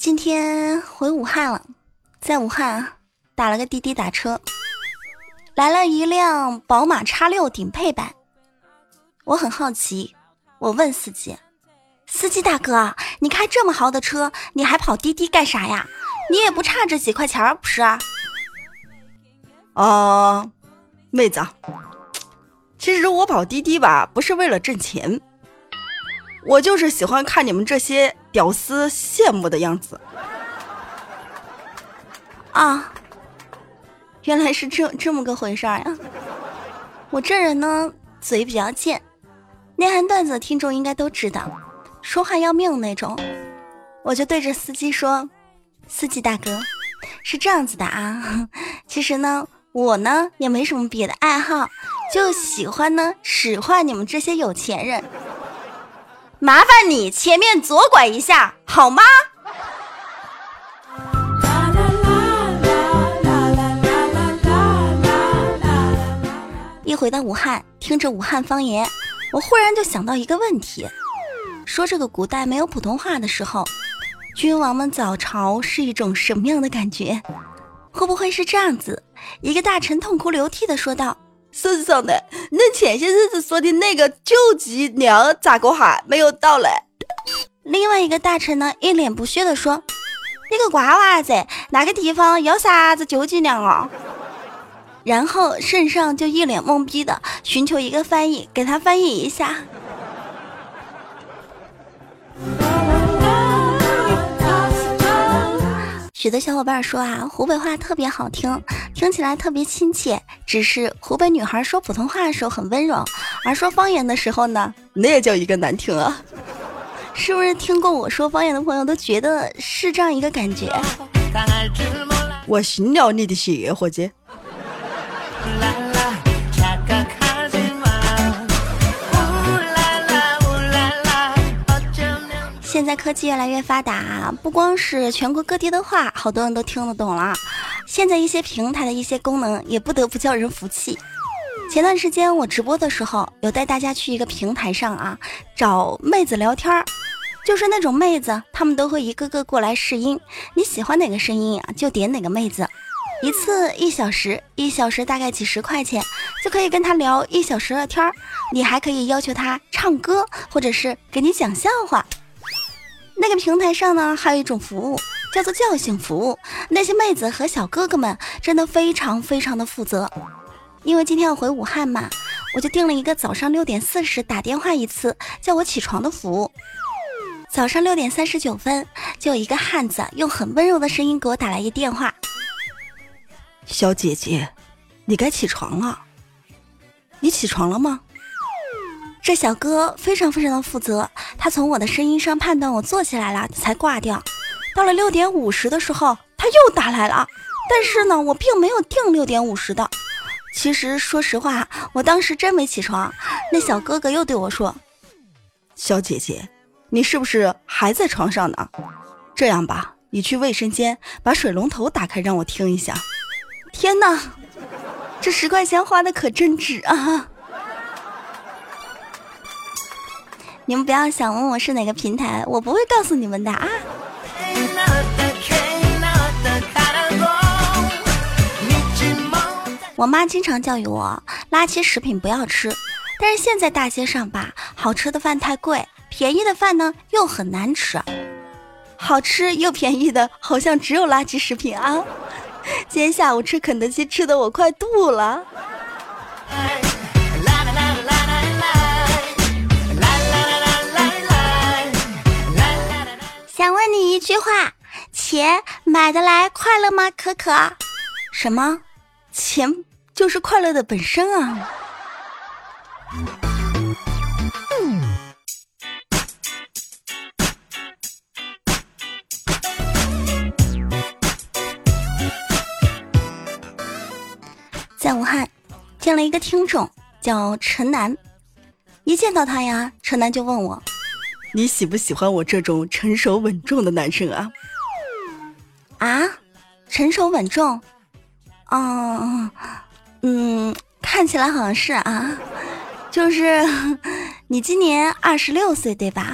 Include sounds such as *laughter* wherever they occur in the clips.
今天回武汉了，在武汉打了个滴滴打车，来了一辆宝马叉六顶配版。我很好奇，我问司机：“司机大哥，你开这么豪的车，你还跑滴滴干啥呀？你也不差这几块钱不是？”啊，妹子，其实我跑滴滴吧，不是为了挣钱。我就是喜欢看你们这些屌丝羡慕的样子啊！原来是这这么个回事儿呀！我这人呢，嘴比较贱，内涵段子的听众应该都知道，说话要命那种。我就对着司机说：“司机大哥，是这样子的啊，其实呢，我呢也没什么别的爱好，就喜欢呢使唤你们这些有钱人。”麻烦你前面左拐一下好吗？一回到武汉，听着武汉方言，我忽然就想到一个问题：说这个古代没有普通话的时候，君王们早朝是一种什么样的感觉？会不会是这样子？一个大臣痛哭流涕的说道。身上的，那前些日子说的那个救济粮咋个还没有到嘞？另外一个大臣呢，一脸不屑的说：“你个瓜娃子，哪个地方要啥子救济粮啊？”然后圣上就一脸懵逼的寻求一个翻译，给他翻译一下。许多小伙伴说啊，湖北话特别好听，听起来特别亲切。只是湖北女孩说普通话的时候很温柔，而说方言的时候呢，那也叫一个难听啊！是不是听过我说方言的朋友都觉得是这样一个感觉？我信了你的邪，伙计。现在科技越来越发达，不光是全国各地的话，好多人都听得懂了。现在一些平台的一些功能也不得不叫人服气。前段时间我直播的时候，有带大家去一个平台上啊，找妹子聊天儿，就是那种妹子，他们都会一个个过来试音，你喜欢哪个声音啊，就点哪个妹子，一次一小时，一小时大概几十块钱，就可以跟她聊一小时的天儿。你还可以要求她唱歌，或者是给你讲笑话。那个平台上呢，还有一种服务叫做叫醒服务。那些妹子和小哥哥们真的非常非常的负责。因为今天要回武汉嘛，我就订了一个早上六点四十打电话一次叫我起床的服务。早上六点三十九分，就有一个汉子用很温柔的声音给我打来一电话：“小姐姐，你该起床了。你起床了吗？”这小哥非常非常的负责，他从我的声音上判断我坐起来了才挂掉。到了六点五十的时候，他又打来了，但是呢，我并没有定六点五十的。其实说实话，我当时真没起床。那小哥哥又对我说：“小姐姐，你是不是还在床上呢？这样吧，你去卫生间把水龙头打开，让我听一下。”天哪，这十块钱花的可真值啊！你们不要想问我是哪个平台，我不会告诉你们的啊。我妈经常教育我，垃圾食品不要吃。但是现在大街上吧，好吃的饭太贵，便宜的饭呢又很难吃。好吃又便宜的，好像只有垃圾食品啊。今天下午吃肯德基，吃的我快吐了。一句话：钱买得来快乐吗？可可，什么？钱就是快乐的本身啊！在武汉见了一个听众，叫陈楠。一见到他呀，陈楠就问我。你喜不喜欢我这种成熟稳重的男生啊？啊，成熟稳重，嗯嗯，看起来好像是啊，就是你今年二十六岁对吧？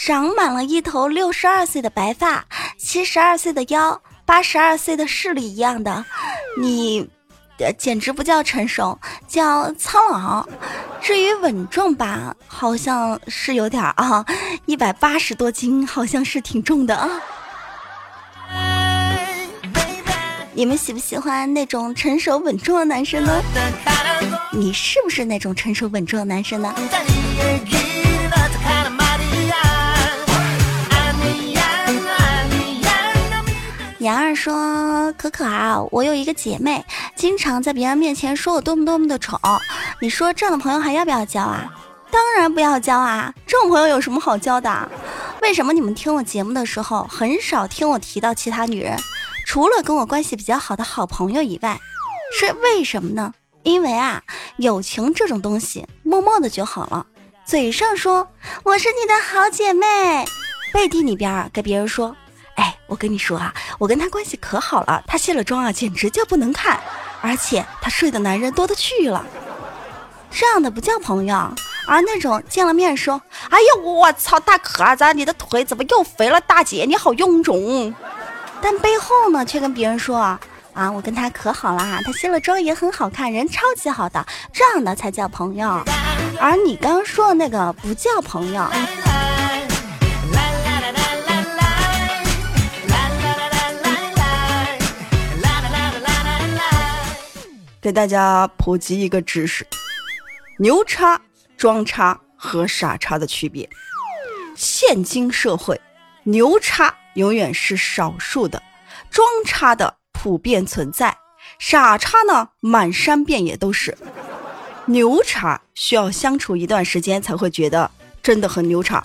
长满了一头六十二岁的白发，七十二岁的腰，八十二岁的视力一样的，你，简直不叫成熟，叫苍老。至于稳重吧，好像是有点啊，一百八十多斤，好像是挺重的啊。你们喜不喜欢那种成熟稳重的男生呢？你是不是那种成熟稳重的男生呢？杨二说：“可可啊，我有一个姐妹，经常在别人面前说我多么多么的丑。你说这样的朋友还要不要交啊？当然不要交啊！这种朋友有什么好交的？为什么你们听我节目的时候很少听我提到其他女人？除了跟我关系比较好的好朋友以外，是为什么呢？因为啊，友情这种东西，默默的就好了。嘴上说我是你的好姐妹，背地里边跟别人说。”我跟你说啊，我跟他关系可好了，他卸了妆啊，简直叫不能看，而且他睡的男人多的去了，这样的不叫朋友，而那种见了面说，哎呀，我操，大壳子，你的腿怎么又肥了？大姐，你好臃肿，但背后呢，却跟别人说啊，我跟他可好了，他卸了妆也很好看，人超级好的，这样的才叫朋友，而你刚刚说的那个不叫朋友。给大家普及一个知识：牛叉、装叉和傻叉的区别。现今社会，牛叉永远是少数的，装叉的普遍存在，傻叉呢满山遍野都是。牛叉需要相处一段时间才会觉得真的很牛叉，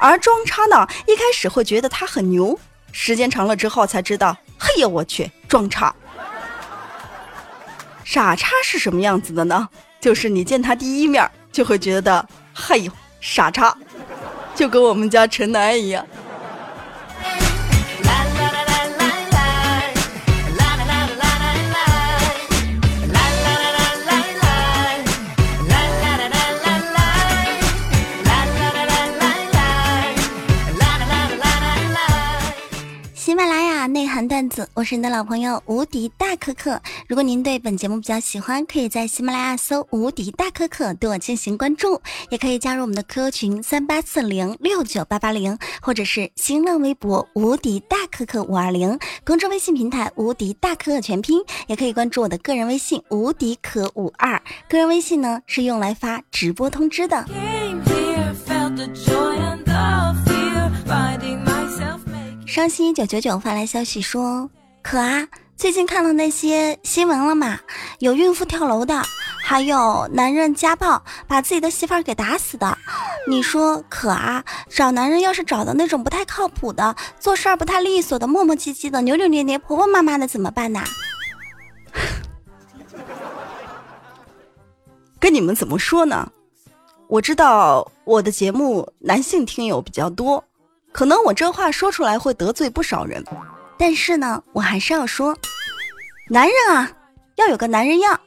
而装叉呢一开始会觉得他很牛，时间长了之后才知道，嘿呀我去，装叉。傻叉是什么样子的呢？就是你见他第一面就会觉得，嘿呦，傻叉，就跟我们家陈楠一样。我是你的老朋友无敌大可可。如果您对本节目比较喜欢，可以在喜马拉雅搜“无敌大可可”对我进行关注，也可以加入我们的 QQ 群三八四零六九八八零，或者是新浪微博“无敌大可可五二零”，公众微信平台“无敌大可可全拼”，也可以关注我的个人微信“无敌可五二”。个人微信呢是用来发直播通知的。伤心九九九发来消息说：“可啊，最近看了那些新闻了嘛？有孕妇跳楼的，还有男人家暴把自己的媳妇儿给打死的。你说可啊，找男人要是找的那种不太靠谱的，做事儿不太利索的，磨磨唧唧的，扭扭捏捏，婆婆妈妈的怎么办呢？跟你们怎么说呢？我知道我的节目男性听友比较多。”可能我这话说出来会得罪不少人，但是呢，我还是要说，男人啊，要有个男人样，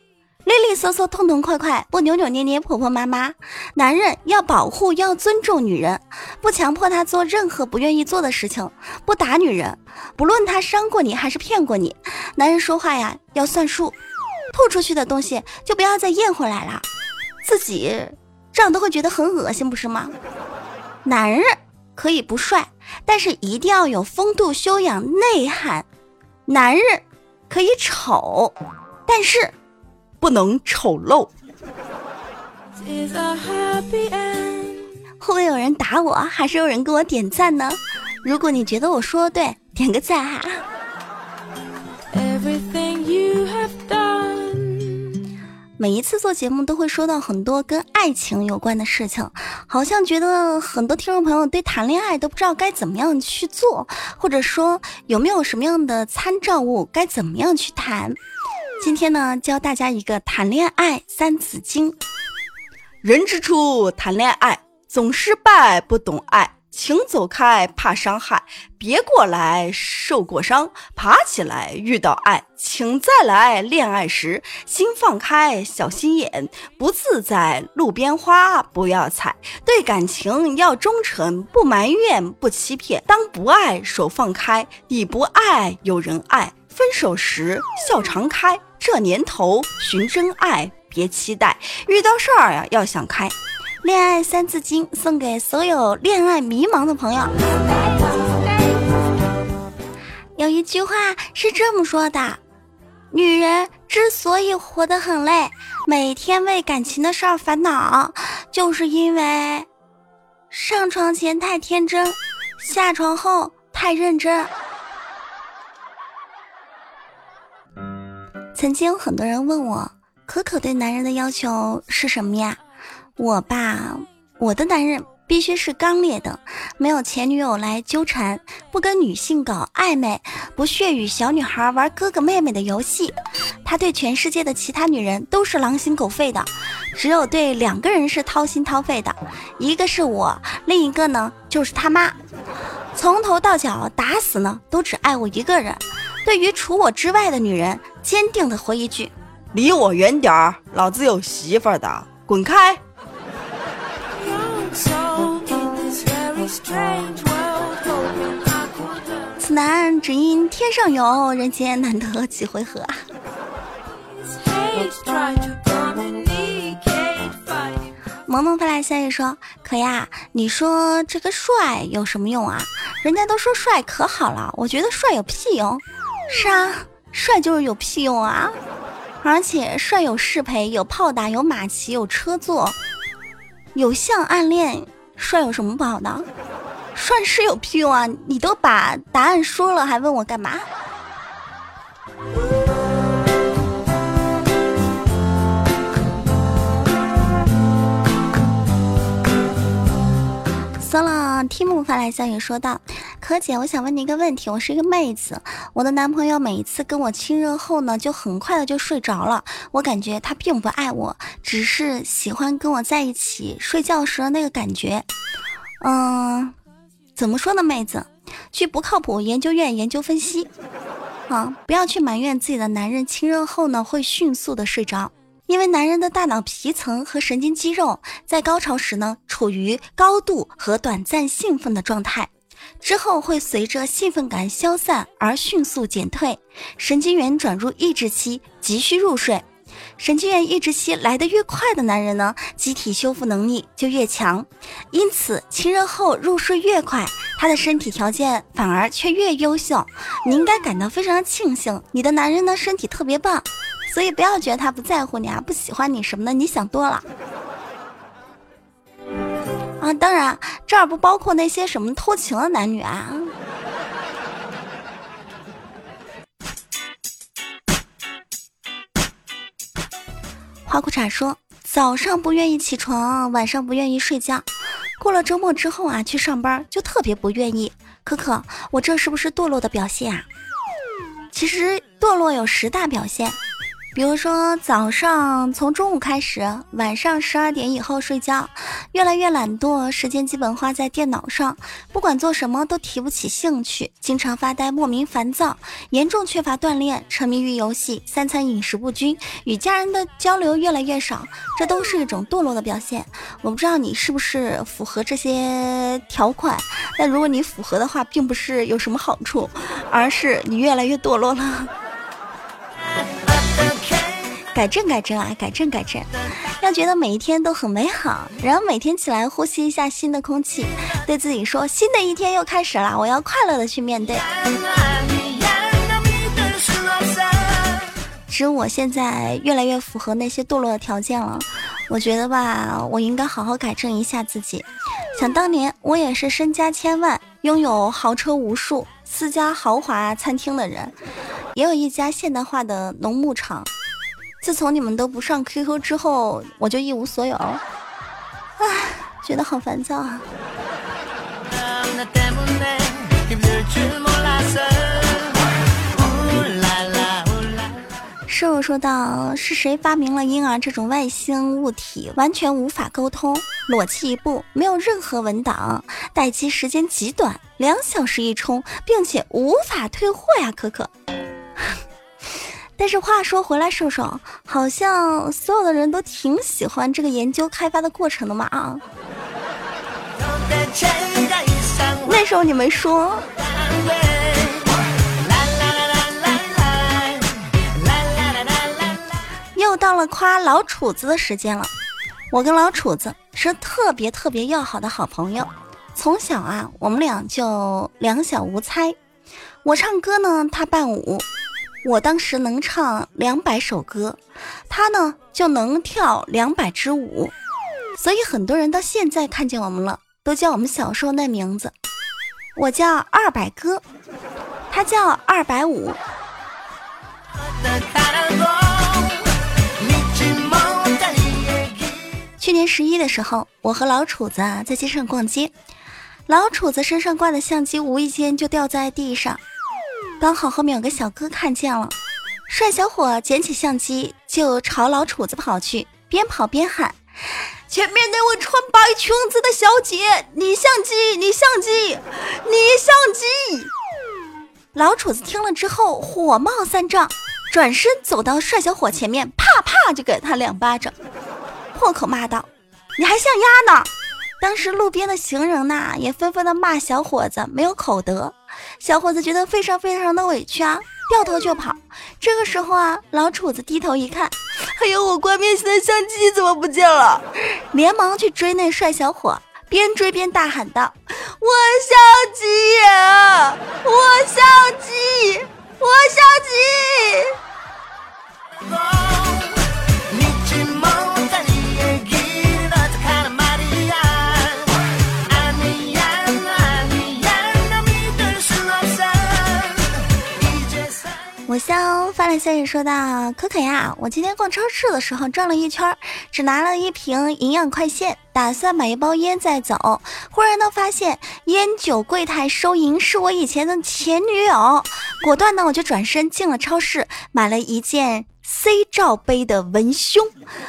利利索索、痛痛快快，不扭扭捏捏、婆婆妈妈。男人要保护、要尊重女人，不强迫她做任何不愿意做的事情，不打女人，不论她伤过你还是骗过你。男人说话呀要算数，吐出去的东西就不要再咽回来了，自己这样都会觉得很恶心，不是吗？男人。可以不帅，但是一定要有风度、修养、内涵。男人可以丑，但是不能丑陋。会不会有人打我，还是有人给我点赞呢？如果你觉得我说的对，点个赞哈。每一次做节目都会说到很多跟爱情有关的事情，好像觉得很多听众朋友对谈恋爱都不知道该怎么样去做，或者说有没有什么样的参照物该怎么样去谈。今天呢，教大家一个谈恋爱三字经：人之初，谈恋爱总失败，不懂爱，请走开，怕伤害，别过来。受过伤，爬起来。遇到爱，请再来恋爱时心放开，小心眼，不自在路边花不要采，对感情要忠诚，不埋怨不欺骗，当不爱手放开，你不爱有人爱，分手时笑常开，这年头寻真爱别期待，遇到事儿呀要想开。恋爱三字经送给所有恋爱迷茫的朋友。有一句话是这么说的：女人之所以活得很累，每天为感情的事儿烦恼，就是因为上床前太天真，下床后太认真。曾经有很多人问我，可可对男人的要求是什么呀？我吧，我的男人必须是刚烈的，没有前女友来纠缠，不跟女性搞暧昧，不屑与小女孩玩哥哥妹妹的游戏。他对全世界的其他女人都是狼心狗肺的，只有对两个人是掏心掏肺的，一个是我，另一个呢就是他妈。从头到脚打死呢都只爱我一个人。对于除我之外的女人，坚定的回一句：离我远点儿，老子有媳妇儿的，滚开！此男只因天上有人间难得几回合。萌萌发来消息说：“可呀，你说这个帅有什么用啊？人家都说帅可好了，我觉得帅有屁用。是啊，帅就是有屁用啊！而且帅有适配，有炮打，有马骑，有车坐，有相暗恋。”帅有什么不好的？帅是有屁用啊！你都把答案说了，还问我干嘛？算了，Tim 发来消息说道：“可姐，我想问你一个问题，我是一个妹子，我的男朋友每一次跟我亲热后呢，就很快的就睡着了，我感觉他并不爱我，只是喜欢跟我在一起睡觉时的那个感觉。嗯，怎么说呢，妹子，去不靠谱研究院研究分析，啊，不要去埋怨自己的男人亲热后呢会迅速的睡着。”因为男人的大脑皮层和神经肌肉在高潮时呢，处于高度和短暂兴奋的状态，之后会随着兴奋感消散而迅速减退，神经元转入抑制期，急需入睡。神经元抑制期来得越快的男人呢，机体修复能力就越强，因此亲热后入睡越快，他的身体条件反而却越优秀。你应该感到非常庆幸，你的男人呢身体特别棒。所以不要觉得他不在乎你啊，不喜欢你什么的，你想多了。啊，当然这儿不包括那些什么偷情的男女啊。花裤衩说，早上不愿意起床，晚上不愿意睡觉，过了周末之后啊，去上班就特别不愿意。可可，我这是不是堕落的表现啊？其实堕落有十大表现。比如说，早上从中午开始，晚上十二点以后睡觉，越来越懒惰，时间基本花在电脑上，不管做什么都提不起兴趣，经常发呆，莫名烦躁，严重缺乏锻炼，沉迷于游戏，三餐饮食不均，与家人的交流越来越少，这都是一种堕落的表现。我不知道你是不是符合这些条款，但如果你符合的话，并不是有什么好处，而是你越来越堕落了。改正改正啊，改正改正，要觉得每一天都很美好，然后每天起来呼吸一下新的空气，对自己说新的一天又开始了，我要快乐的去面对。其实我现在越来越符合那些堕落的条件了，我觉得吧，我应该好好改正一下自己。想当年我也是身家千万、拥有豪车无数、私家豪华餐厅的人，也有一家现代化的农牧场。自从你们都不上 QQ 之后，我就一无所有，唉，觉得好烦躁啊！师傅说道：“是谁发明了婴儿这种外星物体？完全无法沟通，裸弃一步，没有任何文档，待机时间极短，两小时一充，并且无法退货呀，可可。但是话说回来，瘦瘦好像所有的人都挺喜欢这个研究开发的过程的嘛啊。那时候你没说。”又到了夸老楚子的时间了。我跟老楚子是特别特别要好的好朋友，从小啊，我们俩就两小无猜。我唱歌呢，他伴舞。我当时能唱两百首歌，他呢就能跳两百支舞。所以很多人到现在看见我们了，都叫我们小时候那名字。我叫二百哥，他叫二百五。去年十一的时候，我和老楚子啊在街上逛街，老楚子身上挂的相机无意间就掉在地上，刚好后面有个小哥看见了，帅小伙捡起相机就朝老楚子跑去，边跑边喊：“前面那位穿白裙子的小姐，你相机，你相机，你相机！”老楚子听了之后火冒三丈，转身走到帅小伙前面，啪啪就给他两巴掌。破口骂道：“你还像鸭呢！”当时路边的行人呐，也纷纷的骂小伙子没有口德。小伙子觉得非常非常的委屈啊，掉头就跑。这个时候啊，老楚子低头一看，哎呦，我关面的相机怎么不见了？连忙去追那帅小伙，边追边大喊道：“我相机呀，我相机，我相机！”香发来消息说道：“可可呀，我今天逛超市的时候转了一圈，只拿了一瓶营养快线，打算买一包烟再走。忽然呢，发现烟酒柜台收银是我以前的前女友，果断呢，我就转身进了超市，买了一件。” C 罩杯的文胸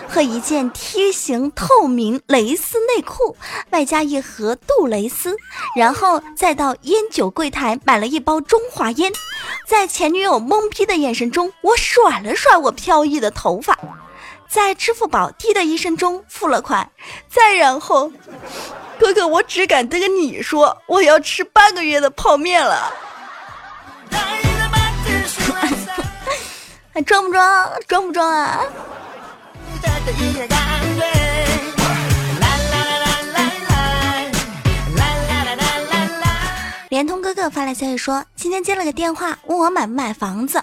和一件梯形透明蕾丝内裤，外加一盒杜蕾斯，然后再到烟酒柜台买了一包中华烟，在前女友懵逼的眼神中，我甩了甩我飘逸的头发，在支付宝滴的一声中付了款，再然后，哥哥，我只敢跟你说，我要吃半个月的泡面了。还装不装？装不装啊？联通哥哥发来消息说，今天接了个电话，问我买不买房子，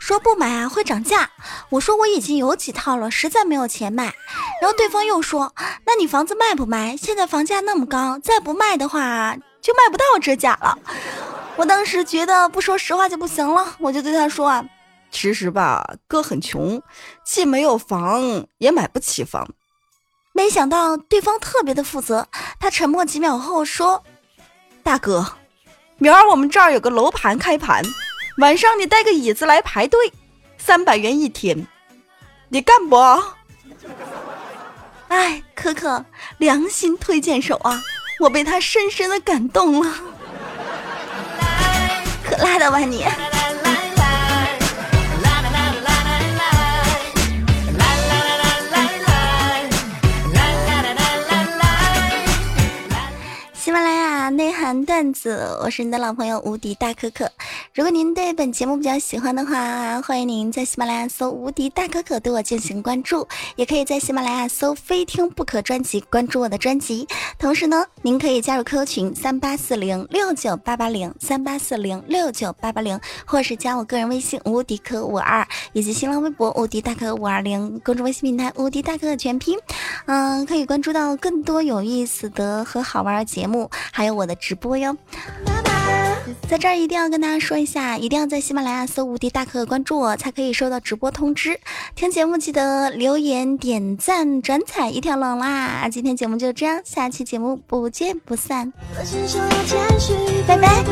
说不买啊会涨价。我说我已经有几套了，实在没有钱买。然后对方又说，那你房子卖不卖？现在房价那么高，再不卖的话就卖不到这价了。我当时觉得不说实话就不行了，我就对他说啊。其实吧，哥很穷，既没有房，也买不起房。没想到对方特别的负责，他沉默几秒后说：“大哥，明儿我们这儿有个楼盘开盘，晚上你带个椅子来排队，三百元一天，你干不？” *laughs* 哎，可可，良心推荐手啊，我被他深深的感动了。*laughs* 可拉倒吧你！内涵段子，我是你的老朋友无敌大可可。如果您对本节目比较喜欢的话，欢迎您在喜马拉雅搜“无敌大可可”对我进行关注，也可以在喜马拉雅搜“非听不可”专辑关注我的专辑。同时呢，您可以加入 QQ 群三八四零六九八八零三八四零六九八八零，或是加我个人微信无敌可五二，以及新浪微博无敌大可五二零，公众微信平台无敌大可全拼。嗯，可以关注到更多有意思的和好玩的节目。还有我的直播哟，在这儿一定要跟大家说一下，一定要在喜马拉雅搜“无敌大可可”关注我，才可以收到直播通知。听节目记得留言、点赞、转采一条龙啦！今天节目就这样，下期节目不见不散，拜拜。